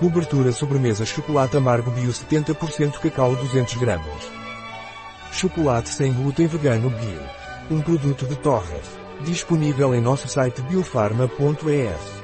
Cobertura sobremesa chocolate amargo bio 70% cacau 200 gramas. Chocolate sem glúten vegano bio. Um produto de Torres. Disponível em nosso site biofarma.es.